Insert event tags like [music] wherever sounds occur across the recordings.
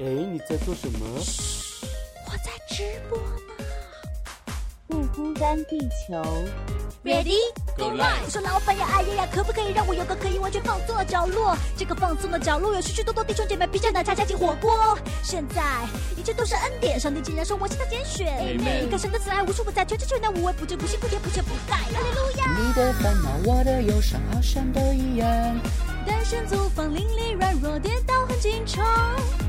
哎，你在做什么？我在直播呢。不孤单，地球。Ready Go live！说老板呀，哎呀呀，可不可以让我有个可以完全放松的角落？这个放松的角落有许许多多弟兄姐妹披着奶茶加进火锅。现在一切都是恩典，上帝竟然说我是他拣选。Amen 你看神的慈爱无处不在，全知全能无微不至，不辛不甜不缺不败。哈利路亚！你的烦恼，我的忧伤，好像都一样。单身租房邻里软弱跌倒很经常，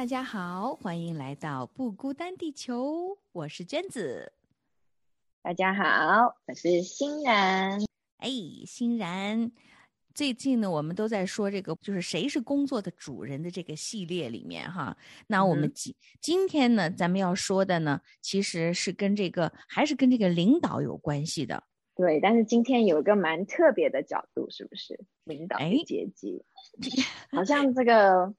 大家好，欢迎来到不孤单地球，我是娟子。大家好，我是欣然。哎，欣然，最近呢，我们都在说这个，就是谁是工作的主人的这个系列里面哈。那我们嗯今、今天呢，咱们要说的呢，其实是跟这个还是跟这个领导有关系的。对，但是今天有一个蛮特别的角度，是不是？领导阶级，[laughs] 好像这个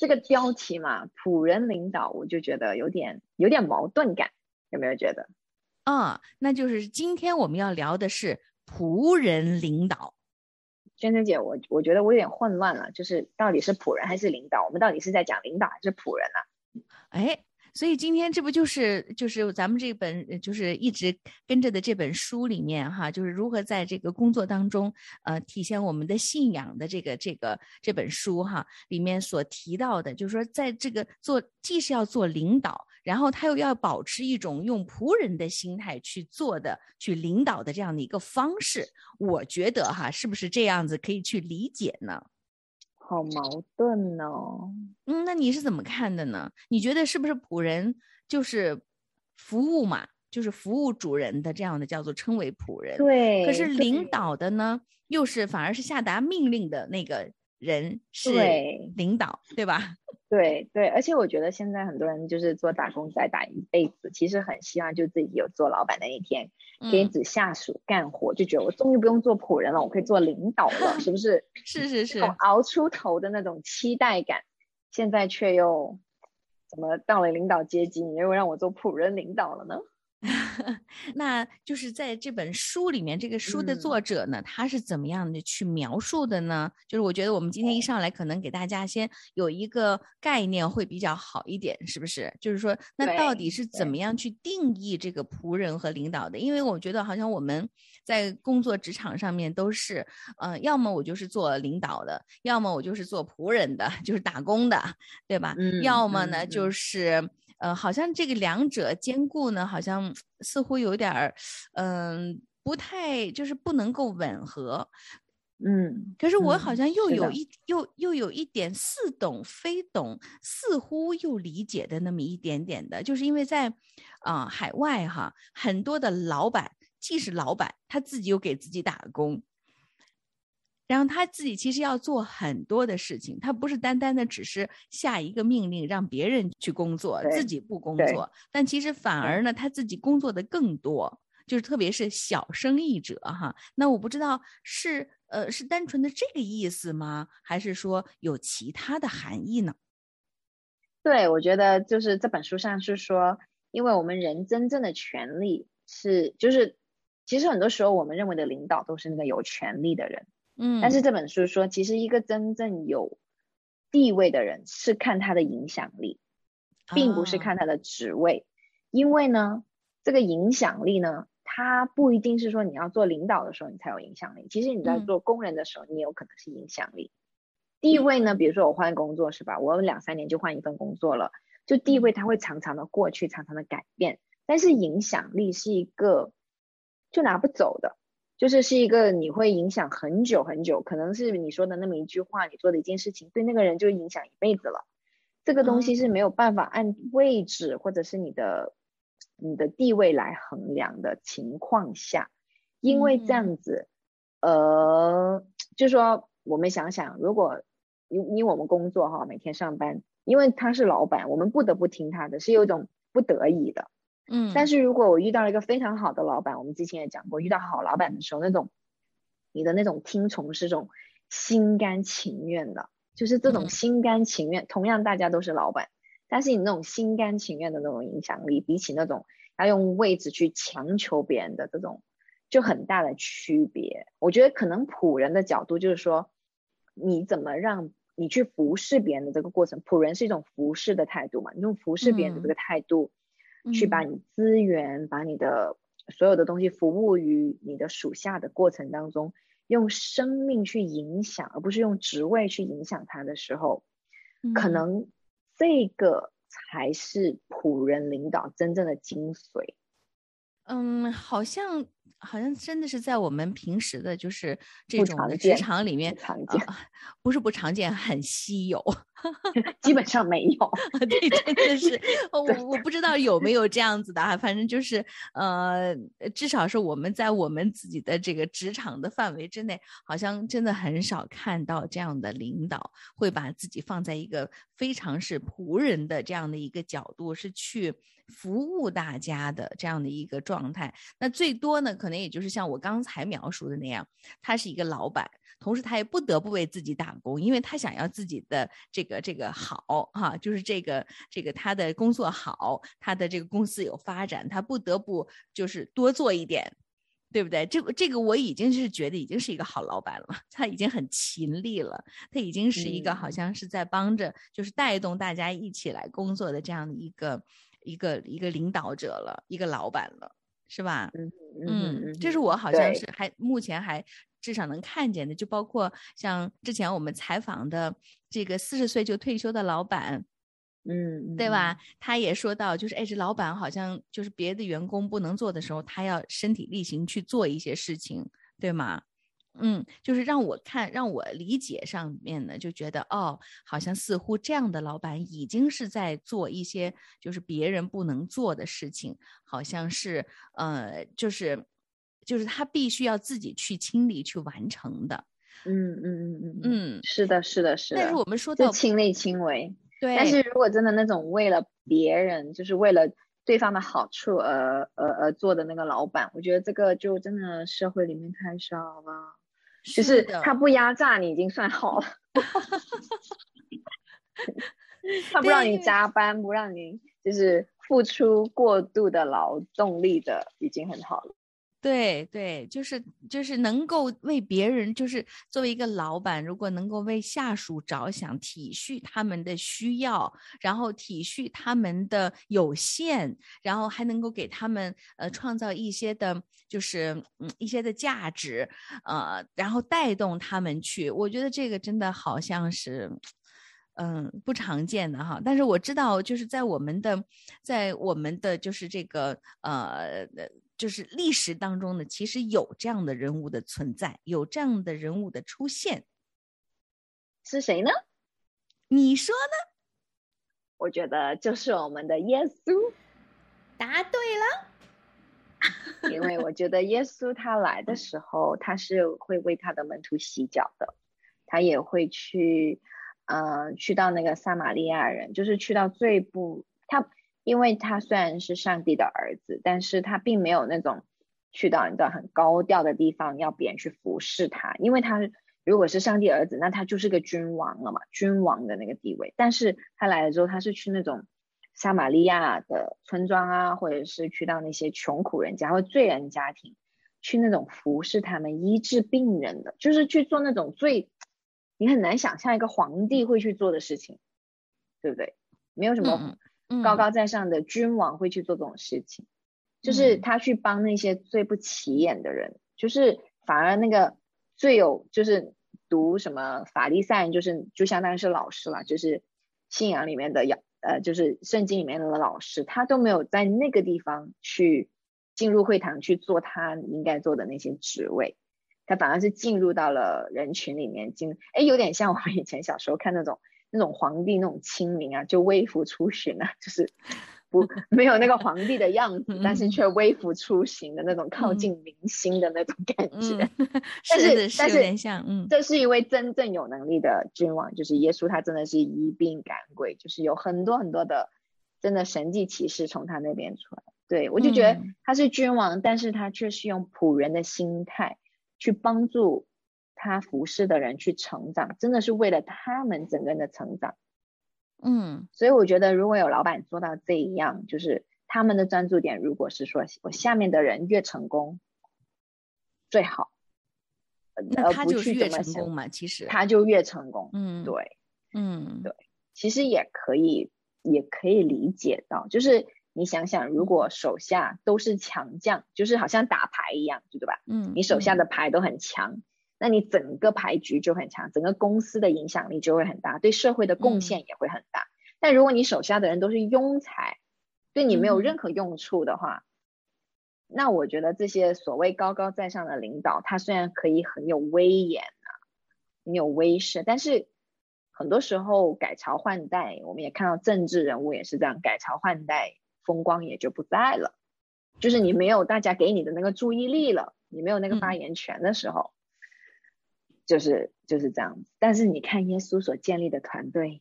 这个标题嘛，仆人领导，我就觉得有点有点矛盾感，有没有觉得？啊，那就是今天我们要聊的是仆人领导。娟娟姐，我我觉得我有点混乱了，就是到底是仆人还是领导？我们到底是在讲领导还是仆人啊？哎，所以今天这不就是就是咱们这本就是一直跟着的这本书里面哈，就是如何在这个工作当中呃体现我们的信仰的这个这个这本书哈里面所提到的，就是说在这个做既是要做领导，然后他又要保持一种用仆人的心态去做的去领导的这样的一个方式，我觉得哈是不是这样子可以去理解呢？好矛盾哦。嗯，那你是怎么看的呢？你觉得是不是仆人就是服务嘛，就是服务主人的这样的叫做称为仆人？对，可是领导的呢，又是反而是下达命令的那个人是对领导，对吧？[laughs] 对对，而且我觉得现在很多人就是做打工仔打一辈子，其实很希望就自己有做老板的那一天，给嗯，子下属干活，就觉得我终于不用做仆人了，我可以做领导了，[laughs] 是不是？[laughs] 是是是，熬出头的那种期待感，现在却又怎么到了领导阶级，你又让我做仆人领导了呢？那就是在这本书里面，这个书的嗯作者呢，他是怎么样的去描述的呢？就是我觉得我们今天一上来，可能给大家先有一个概念会比较好一点，是不是？就是说，那到底是怎么样去定义这个仆人和领导的？因为我觉得好像我们在工作职场上面都是，呃，要么我就是做领导的，要么我就是做仆人的，[laughs] 就是打工的，对吧？嗯要么呢，嗯就嗯是。呃，好像这个两者兼顾呢，好像似乎有点儿，嗯、不太就是不能够吻合。嗯，可是我好嗯像又有一、又又有一点似懂非懂，似乎又理解的那么一点点的，就是因为在啊、海外哈，很多的老板既是老板，他自己又给自己打工。然后他自己其实要做很多的事情，他不是单单的只是下一个命令让别人去工作，自己不工作，但其实反而呢，他自己工作的更多，就是特别是小生意者哈。那我不知道是呃是单纯的这个意思吗？还是说有其他的含义呢？对，我觉得就是这本书上是说，因为我们人真正的权利是，就是其实很多时候我们认为的领导都是那个有权利的人，嗯，但是这本书说，其实一个真正有地位的人是看他的影响力，并不是啊。看他的职位，因为呢，这个影响力呢，它不一定是说你要做领导的时候你才有影响力，其实你在嗯。做工人的时候，你也有可能是影响力。地位呢，比如说我换工作是吧？我有两三年就换一份工作了，就地位它会常常的过去，常常的改变，但是影响力是一个就拿不走的，就是是一个你会影响很久很久，可能是你说的那么一句话，你做的一件事情，对那个人就影响一辈子了。这个东西是没有办法按位置或者是你的你的地位来衡量的情况下，因为这样子，呃，就说我们想想，如果因因为我们工作哈，每天上班，因为他是老板，我们不得不听他的，是有一种不得已的。嗯，但是如果我遇到了一个非常好的老板，我们之前也讲过，遇到好老板的时候，那种你的那种听从是种心甘情愿的，就是这种嗯心甘情愿。同样大家都是老板，但是你那种心甘情愿的那种影响力，比起那种要用位置去强求别人的这种，就很大的区别。我觉得可能仆人的角度就是说，你怎么让你去服侍别人的这个过程，仆人是一种服侍的态度嘛，你用服侍别人的这个态度。去把嗯你资源、把你的所有的东西服务于你的属下的过程当中，用生命去影响，而不是用职位去影响他的时候，可嗯能这个才是仆人领导真正的精髓。嗯，好像好像真的是在我们平时的就是这种的职场里面不，常见，啊，[laughs] 不是不常见，很稀有。[laughs] 基本上没有。[laughs] 对，真的是，[laughs] 我我不知道有没有这样子的啊，反正就是呃，至少是我们在我们自己的这个职场的范围之内，好像真的很少看到这样的领导会把自己放在一个非常是仆人的这样的一个角度，是去服务大家的这样的一个状态。那最多呢，可能也就是像我刚才描述的那样，他是一个老板。同时，他也不得不为自己打工，因为他想要自己的这个这个好哈、就是这个这个他的工作好，他的这个公司有发展，他不得不就是多做一点，对不对？这个这个我已经是觉得已经是一个好老板了，[laughs] 他已经很勤力了，他已经是一个好嗯像是在帮着就是带动大家一起来工作的这样的一个一个一个领导者了，一个老板了，是吧？嗯嗯，这是我好像是还目前还至少能看见的，就包括像之前我们采访的这个四十岁就退休的老板，嗯，对吧？他也说到，就是哎，这老板好像就是别的员工不能做的时候，他要身体力行去做一些事情，对吗？嗯，就是让我看，让我理解上面呢，就觉得哦，好像似乎这样的老板已经是在做一些就是别人不能做的事情，好像是呃，就是就是他必须要自己去清理去完成的。嗯嗯嗯嗯嗯，嗯，是的，是的，是的。但是我们说就到亲力亲为。对，但是如果真的那种为了别人，就是为了对方的好处而而而做的那个老板，我觉得这个就真的社会里面太少了。就是他不压榨你已经算好了，[laughs] 他不让你加班，不让你就是付出过度的劳动力的，已经很好了。对对，就是就是能够为别人，就是作为一个老板，如果能够为下属着想，体恤他们的需要，然后体恤他们的有限，然后还能够给他们呃创造一些的，就是嗯一些的价值，呃，然后带动他们去，我觉得这个真的好像是。嗯，不常见的哈，但是我知道，就是在我们的，在我们的就是这个呃，呃就是历史当中呢，其实有这样的人物的存在，有这样的人物的出现。是谁呢？你说呢？我觉得就是我们的耶稣，答对了，[laughs] 因为我觉得耶稣他来的时候，他是会为他的门徒洗脚的，他也会去，呃，去到那个撒玛利亚人，就是去到最不他，因为他虽然是上帝的儿子，但是他并没有那种去到一个很高调的地方要别人去服侍他，因为他如果是上帝儿子，那他就是个君王了嘛，君王的那个地位，但是他来了之后，他是去那种。撒玛利亚的村庄啊，或者是去到那些穷苦人家或罪人家庭，去那种服侍他们、医治病人的，就是去做那种最你很难想象一个皇帝会去做的事情，对不对？没有什么高高在上的君王会去做这种事情，就是嗯。他去帮那些最不起眼的人，就是反而那个最有就是读什么法利赛人，就是就相当于是老师了，就是信仰里面的养呃，就是圣经里面的老师，他都没有在那个地方去进入会堂去做他应该做的那些职位，他反而是进入到了人群里面进，哎，有点像我们以前小时候看那种那种皇帝那种亲民啊，就微服出巡啊，[laughs] 就是不没有那个皇帝的样子，但是却微服出行的那种靠近民心的那种感觉。嗯，[laughs] 但是是但是有点像，嗯这是一位真正有能力的君王，就是耶稣，他真的是医病赶鬼，就是有很多很多的真的神迹奇事从他那边出来。对我就觉得嗯他是君王，但是他却是用仆人的心态去帮助他服侍的人去成长，真的是为了他们整个人的成长。嗯所以我觉得，如果有老板做到这一样，就是他们的专注点，如果是说我下面的人越成功最好，呃那他就是越去这么想成功嘛，其实，他就越成功。嗯，，对，嗯对其实也可以，也可以理解到，就是你想想，如果手下都是强将，就是好像打牌一样，对吧？嗯，你手下嗯的牌都很强，那你整个牌局就很强，整个公司的影响力就会很大，对社会的贡嗯献也会很大。但如果你手下的人都是庸才，对你没有嗯任何用处的话，那我觉得这些所谓高高在上的领导，他虽然可以很有威严啊，很有威势，但是很多时候改朝换代，我们也看到政治人物也是这样，改朝换代，风光也就不在了。就是你没有大家给你的那个注意力了，你没有那个发嗯言权的时候，就是就是这样子。但是你看耶稣所建立的团队，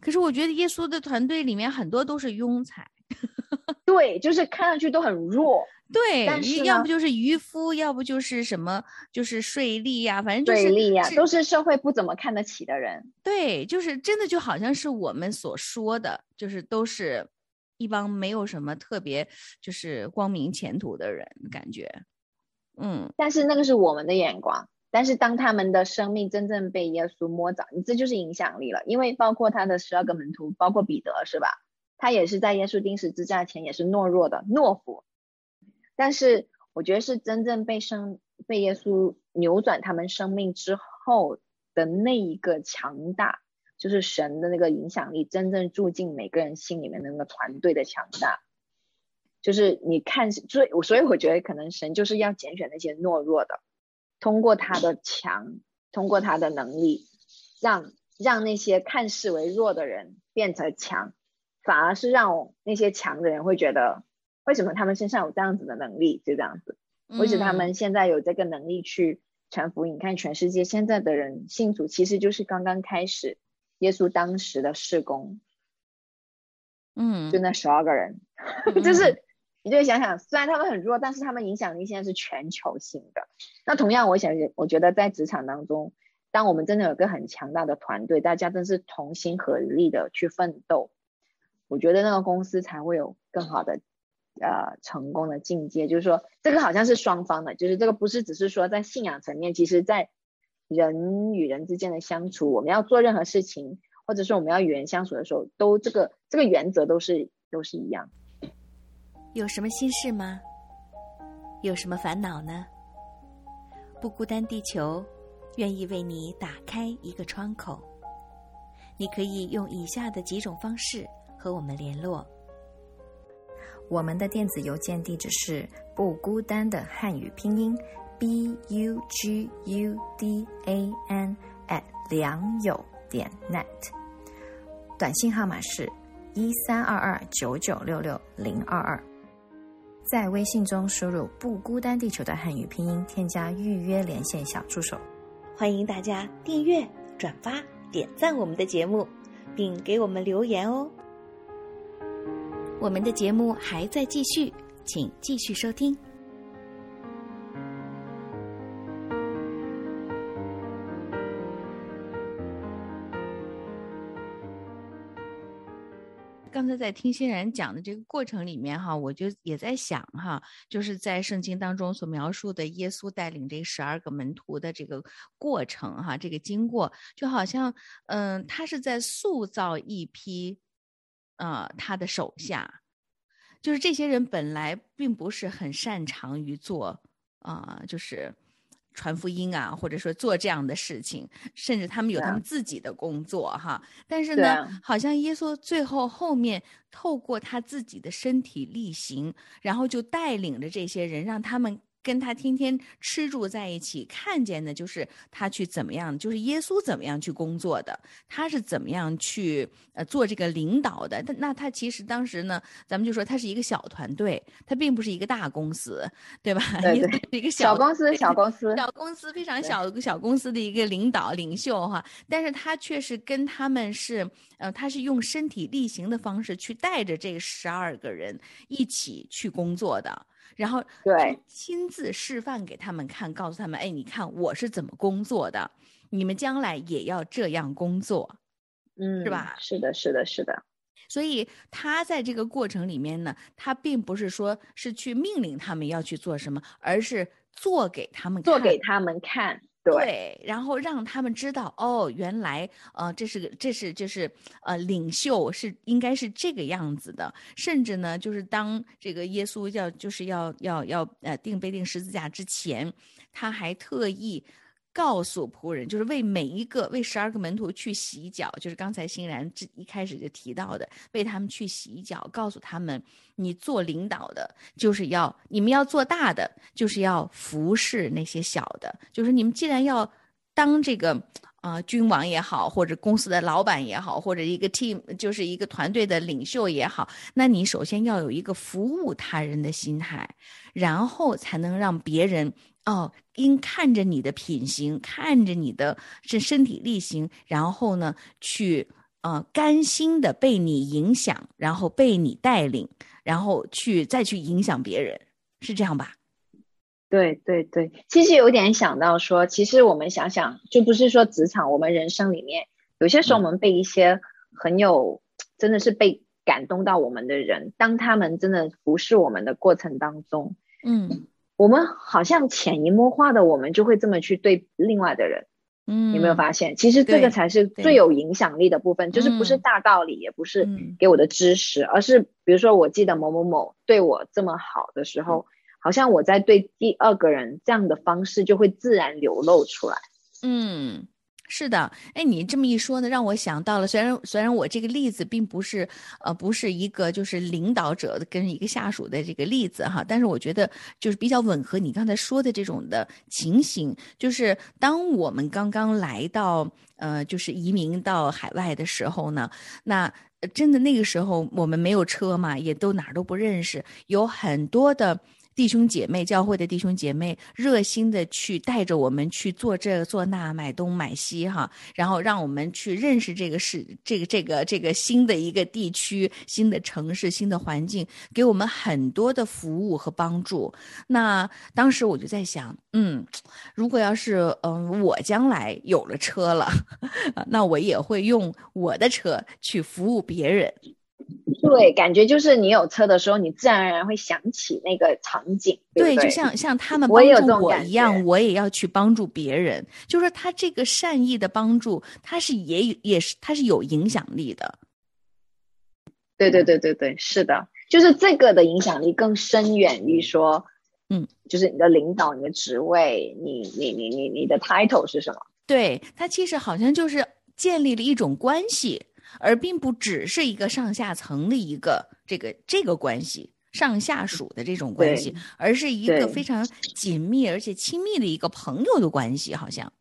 可是我觉得耶稣的团队里面很多都是庸才，[laughs] 对，就是看上去都很弱，对，但是要不就是渔夫，要不就是什么，就是税吏呀、反正就是税吏呀，是都是社会不怎么看得起的人。对，就是真的就好像是我们所说的，就是都是一帮没有什么特别就是光明前途的人，感觉，嗯但是那个是我们的眼光。但是当他们的生命真正被耶稣摸着，你这就是影响力了。因为包括他的十二个门徒，包括彼得是吧？他也是在耶稣钉十字架前也是懦弱的懦夫。但是我觉得是真正被生被耶稣扭转他们生命之后的那一个强大，就是神的那个影响力真正住进每个人心里面的那个团队的强大。就是你看，所以所以我觉得可能神就是要拣选那些懦弱的，通过他的强，通过他的能力，让让那些看视为弱的人变成强，反而是让那些强的人会觉得，为什么他们身上有这样子的能力？就这样子，为什么他嗯。们现在有这个能力去传福音？你看全世界现在的人信主，其实就是刚刚开始耶稣当时的事工，嗯，就那十二个人，嗯。[laughs] 就是你就想想，虽然他们很弱，但是他们影响力现在是全球性的。那同样，我想，我觉得在职场当中，当我们真的有个很强大的团队，大家真是同心合力的去奋斗，我觉得那个公司才会有更好的呃成功的境界。就是说，这个好像是双方的，就是这个不是只是说在信仰层面，其实在人与人之间的相处，我们要做任何事情，或者说我们要与人相处的时候，都这个这个原则都是都是一样。有什么心事吗？有什么烦恼呢？不孤单，地球愿意为你打开一个窗口。你可以用以下的几种方式和我们联络：我们的电子邮件地址是不孤单的汉语拼音 b u g u d a n at 良友点 net，短信号码是一三二二九九六六零二二。在微信中输入“不孤单地球”的汉语拼音，添加预约连线小助手。欢迎大家订阅、转发、点赞我们的节目，并给我们留言哦。我们的节目还在继续，请继续收听。在听欣然讲的这个过程里面哈，我就也在想哈，就是在圣经当中所描述的耶稣带领这十二个门徒的这个过程哈，这个经过就好像嗯，他是在塑造一批呃他的手下，就是这些人本来并不是很擅长于做啊、就是。传福音啊，或者说做这样的事情，甚至他们有他们自己的工作哈。但是呢，啊好像耶稣最后后面透过他自己的身体力行，然后就带领着这些人，让他们跟他天天吃住在一起，看见的就是他去怎么样，就是耶稣怎么样去工作的，他是怎么样去呃做这个领导的。但那他其实当时呢，咱们就说他是一个小团队，他并不是一个大公司，对吧？[laughs] 对对一个小公司小公司 [laughs] 小公司非常对小小公司的一个领导领袖哈，但是他却是跟他们是呃，他是用身体力行的方式去带着这十二个人一起去工作的。然后对亲自示范给他们看，告诉他们，哎，你看我是怎么工作的，你们将来也要这样工作。嗯，是吧是的，是的，是的，所以他在这个过程里面呢，他并不是说是去命令他们要去做什么，而是做给他们看做给他们看。对，然后让他们知道哦，原来呃，这是个这是就是呃，领袖是应该是这个样子的，甚至呢，就是当这个耶稣要就是要要要呃定被定十字架之前，他还特意。告诉仆人，就是为每一个为十二个门徒去洗脚，就是刚才欣然这一开始就提到的，为他们去洗脚，告诉他们，你做领导的，就是要你们要做大的，就是要服侍那些小的，就是你们既然要当这个啊、呃君王也好，或者公司的老板也好，或者一个 team 就是一个团队的领袖也好，那你首先要有一个服务他人的心态，然后才能让别人哦，因看着你的品行，看着你的是身体力行，然后呢去呃甘心的被你影响，然后被你带领，然后去再去影响别人，是这样吧？对对对，其实有点想到说，其实我们想想，就不是说职场，我们人生里面有些时候我们被一些很有，真的是被感动到我们的人，当他们真的服侍我们的过程当中，嗯我们好像潜移默化的，我们就会这么去对另外的人。嗯，有没有发现？其实这个才是最有影响力的部分，就是不是嗯大道理，也不是嗯给我的知识，而是比如说，我记得某某某对我这么好的时候，好像我在对第二个人这样的方式就会自然流露出来。嗯，是的，哎，你这么一说呢，让我想到了，虽然虽然我这个例子并不是呃不是一个就是领导者跟一个下属的这个例子哈，但是我觉得就是比较吻合你刚才说的这种的情形，就是当我们刚刚来到呃就是移民到海外的时候呢，那。真的那个时候我们没有车嘛，也都哪儿都不认识，有很多的弟兄姐妹，教会的弟兄姐妹，热心的去带着我们去做这做那，买东买西哈，然后让我们去认识这个是，这个这个这个新的一个地区、新的城市、新的环境，给我们很多的服务和帮助。那当时我就在想，嗯，如果要是嗯我将来有了车了，[laughs] 那我也会用我的车去服务别人。对，感觉就是你有车的时候，你自然而然会想起那个场景，对？就像像他们帮助我一样，觉我也要去帮助别人。就说他这个善意的帮助，他是也有也是他是有影响力的。对对对对对，是的，就是这个的影响力更深远于说，嗯，就是你的领导、你的职位、你你你你你的 title 是什么？对他其实好像就是建立了一种关系，而并不只是一个上下层的一个这个这个关系。上下属的这种关系，而是一个非常紧密而且亲密的一个朋友的关系，好像。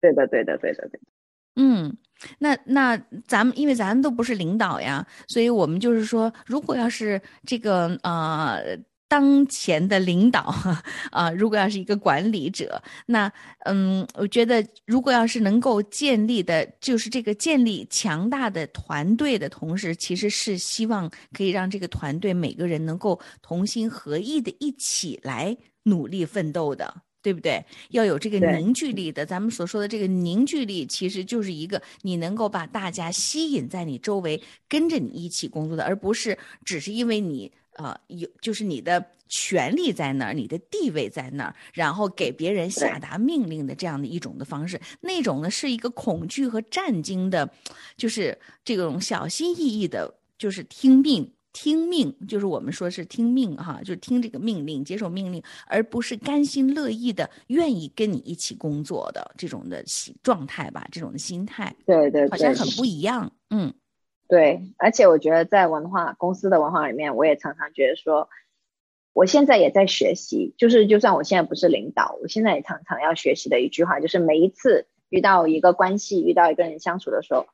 对的，对的，对的，对的。嗯，那那咱们因为咱们都不是领导呀，所以我们就是说，如果要是这个呃当前的领导 [laughs] 啊、如果要是一个管理者，那嗯，我觉得如果要是能够建立的，就是这个建立强大的团队的同时，其实是希望可以让这个团队每个人能够同心合意的一起来努力奋斗的。对不对？要有这个凝聚力的，咱们所说的这个凝聚力，其实就是一个你能够把大家吸引在你周围，跟着你一起工作的，而不是只是因为你呃有就是你的权利在那儿，你的地位在那儿，然后给别人下达命令的这样的一种的方式，那种呢是一个恐惧和战惊的，就是这种小心翼翼的，就是听命。听命就是我们说是听命哈，就是听这个命令，接受命令，而不是甘心乐意的愿意跟你一起工作的这种的心状态吧，这种的心态对对对，好像很不一样。嗯对，而且我觉得在文化公司的文化里面，我也常常觉得说，我现在也在学习，就是就算我现在不是领导，我现在也常常要学习的一句话，就是每一次遇到一个关系、遇到一个人相处的时候，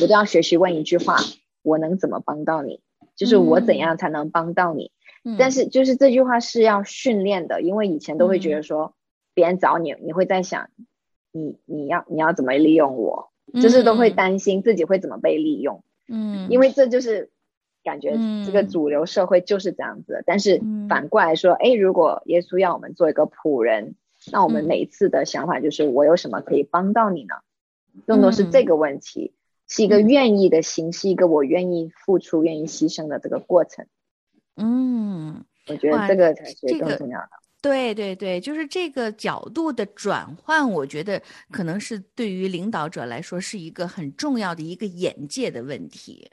我都要学习问一句话：我能怎么帮到你？就是我怎样才能帮到你？嗯。但是就是这句话是要训练的，因为以前都会觉得说，别人找你，你会在想，你你要你要怎么利用我，就是都会担心自己会怎么被利用，嗯，因为这就是感觉这个嗯主流社会就是这样子的。但是嗯反过来说，哎，如果耶稣要我们做一个仆人，那我们嗯每一次的想法就是，我有什么可以帮到你呢？更多是这个问题，是一个嗯愿意的心，是一个我愿意付出、愿意牺牲的这个过程。嗯。我觉得这个才是这个更重要的。对对对，就是这个角度的转换，我觉得可能是对于领导者来说是一个很重要的一个眼界的问题。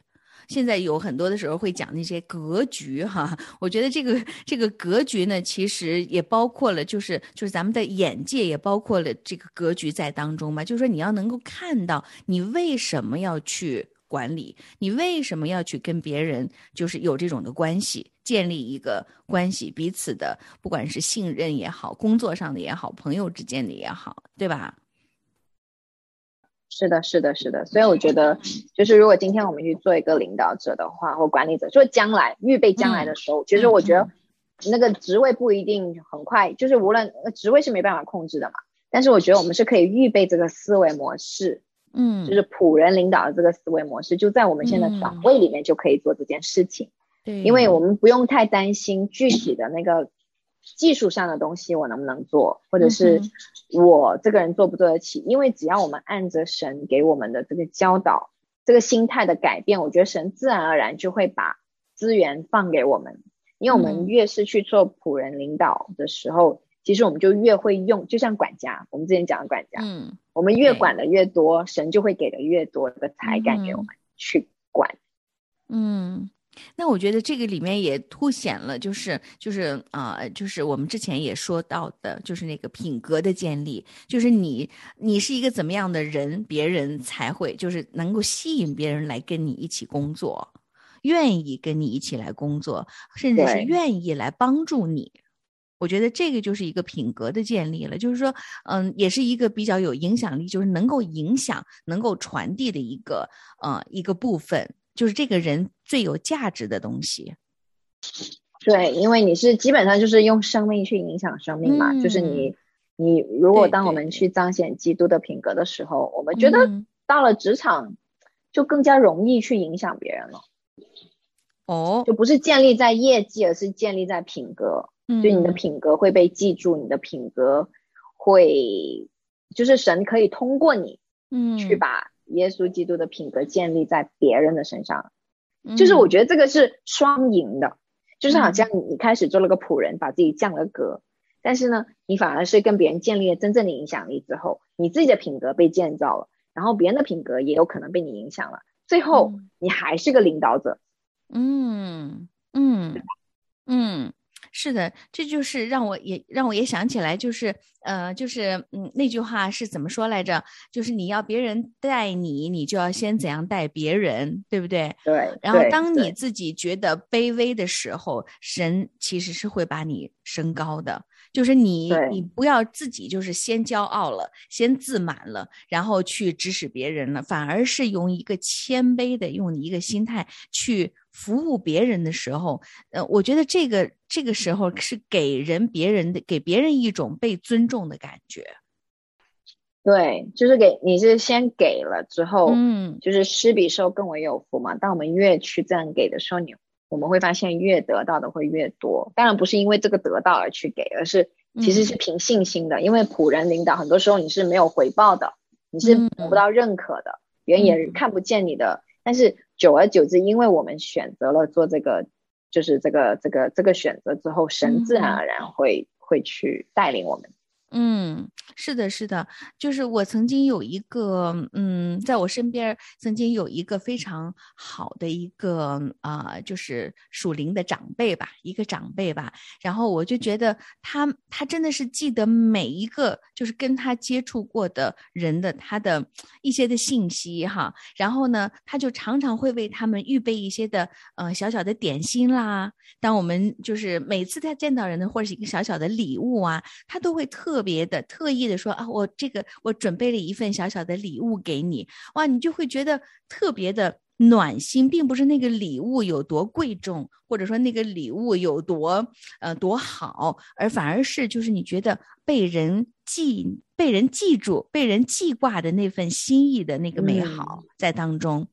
现在有很多的时候会讲那些格局哈，我觉得这个这个格局呢，其实也包括了，就是就是咱们的眼界也包括了这个格局在当中嘛。就是说你要能够看到你为什么要去管理，你为什么要去跟别人就是有这种的关系，建立一个关系，彼此的不管是信任也好，工作上的也好，朋友之间的也好，对吧？是的，是的，是的。所以我觉得，就是如果今天我们去做一个领导者的话，或管理者，就是将来预备将来的时候，其实我觉得那个职位不一定很快，就是无论呃职位是没办法控制的嘛。但是我觉得我们是可以预备这个思维模式，嗯，就是仆人领导的这个思维模式，就在我们现在岗位里面就可以做这件事情。对，因为我们不用太担心具体的那个技术上的东西我能不能做，或者是嗯我这个人做不做得起。因为只要我们按着神给我们的这个教导，这个心态的改变，我觉得神自然而然就会把资源放给我们。因为我们嗯越是去做仆人领导的时候，其实我们就越会用，就像管家，我们之前讲的管家，嗯我们越管的越多，神就会给的越多的才干给我嗯们去管。嗯。那我觉得这个里面也凸显了，就是就是啊、呃就是我们之前也说到的，就是那个品格的建立，就是你你是一个怎么样的人，别人才会就是能够吸引别人来跟你一起工作，愿意跟你一起来工作，甚至是愿意来帮助你。我觉得这个就是一个品格的建立了，就是说，嗯，也是一个比较有影响力，就是能够影响、能够传递的一个呃一个部分，就是这个人最有价值的东西。对，因为你是基本上就是用生命去影响生命嘛，就是你你如果当我们去彰显基督的品格的时候，我们觉得嗯到了职场就更加容易去影响别人了，哦，就不是建立在业绩，而是建立在品格。嗯就你的品格会被记住，你的品格会就是神可以通过你嗯。去把耶稣基督的品格建立在别人的身上。就是我嗯觉得这个是双赢的，就是好嗯。像你开始做了个仆人，把自己降了格，但是呢，你反而是跟别人建立了真正的影响力之后，你自己的品格被建造了，然后别人的品格也有可能被你影响了，最后嗯。你还是个领导者。嗯嗯嗯，是的，这就是让我也让我也想起来，就是呃，就是嗯，那句话是怎么说来着？就是你要别人待你，你就要先怎样待别人，对不对？对，然后当你自己觉得卑微的时候，神其实是会把你升高的。就是你，你不要自己就是先骄傲了，先自满了，然后去指使别人了，反而是用一个谦卑的，用一个心态去服务别人的时候，呃，我觉得这个这个时候是给人别人的给别人一种被尊重的感觉。对，就是给你是先给了之后，嗯就是施比受更为有福嘛。当我们越去这样给的时候，你我们会发现越得到的会越多。当然不是因为这个得到而去给，而是其实嗯是凭信心的。因为仆人领导很多时候你是没有回报的，你是嗯得不到认可的，别人也嗯看不见你的。但是久而久之，因为我们选择了做这个，就是这个这个这个选择之后，神自然嗯而然会会去带领我们。嗯，是的，是的，就是我曾经有一个，嗯，在我身边曾经有一个非常好的一个啊、就是属灵的长辈吧，一个长辈吧。然后我就觉得他他真的是记得每一个就是跟他接触过的人的他的一些的信息哈。然后呢，他就常常会为他们预备一些的呃小小的点心啦。当我们就是每次他见到人呢，或者是一个小小的礼物啊，他都会特别的、特意的说啊，我这个我准备了一份小小的礼物给你，哇，你就会觉得特别的暖心，并不是那个礼物有多贵重，或者说那个礼物有多呃多好，而反而是就是你觉得被人记、被人记住、被人记挂的那份心意的那个美好在当中。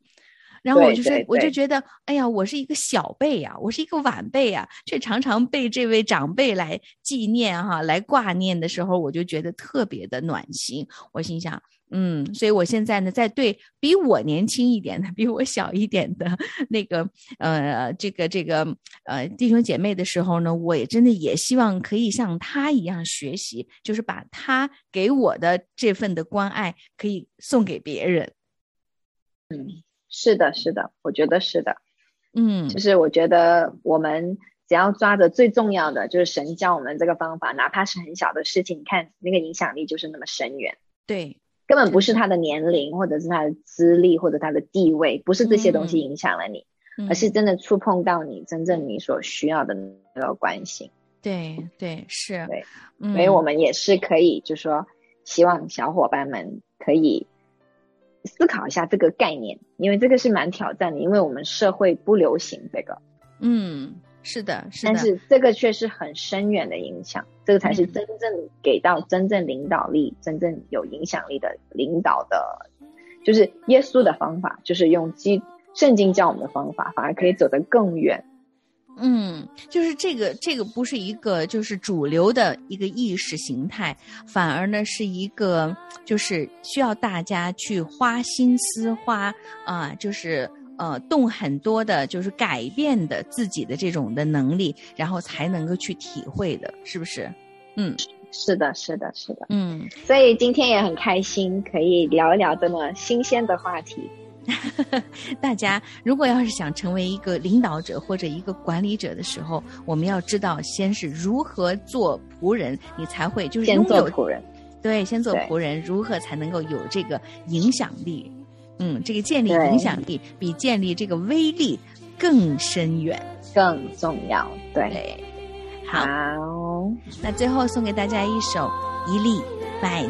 然后我就是我就觉得，哎呀，我是一个小辈呀、我是一个晚辈呀、却常常被这位长辈来纪念哈、来挂念的时候，我就觉得特别的暖心。我心想，嗯，所以我现在呢，在对比我年轻一点的、比我小一点的那个呃，这个这个呃弟兄姐妹的时候呢，我也真的也希望可以像他一样学习，就是把他给我的这份的关爱可以送给别人。嗯，是的，是的，我觉得是的。嗯就是我觉得我们只要抓着最重要的，就是神教我们这个方法，哪怕是很小的事情，你看那个影响力就是那么深远。对，根本不是他的年龄，或者是他的资历，或者他的地位，不是这些东西影响了你，嗯而是真的触碰到你真正你所需要的那个关心。对对是，对嗯，所以我们也是可以，就说希望小伙伴们可以思考一下这个概念，因为这个是蛮挑战的，因为我们社会不流行这个，嗯是的是的，但是这个却是很深远的影响，这个才是嗯真正给到真正领导力、真正有影响力的领导的，就是耶稣的方法，就是用基圣经教我们的方法，反而可以走得更远。嗯，就是这个，这个不是一个就是主流的一个意识形态，反而呢是一个就是需要大家去花心思花啊、就是呃动很多的，就是改变的自己的这种的能力，然后才能够去体会的，是不是？嗯是的，是的，是的。嗯，所以今天也很开心，可以聊一聊这么新鲜的话题。[laughs] 大家如果要是想成为一个领导者或者一个管理者的时候，我们要知道先是如何做仆人，你才会就是先做仆人，对，先做仆人，如何才能够有这个影响力？嗯，这个建立影响力比建立这个威力更深远。更重要。对，对，好，好，那最后送给大家一首《一粒麦子》。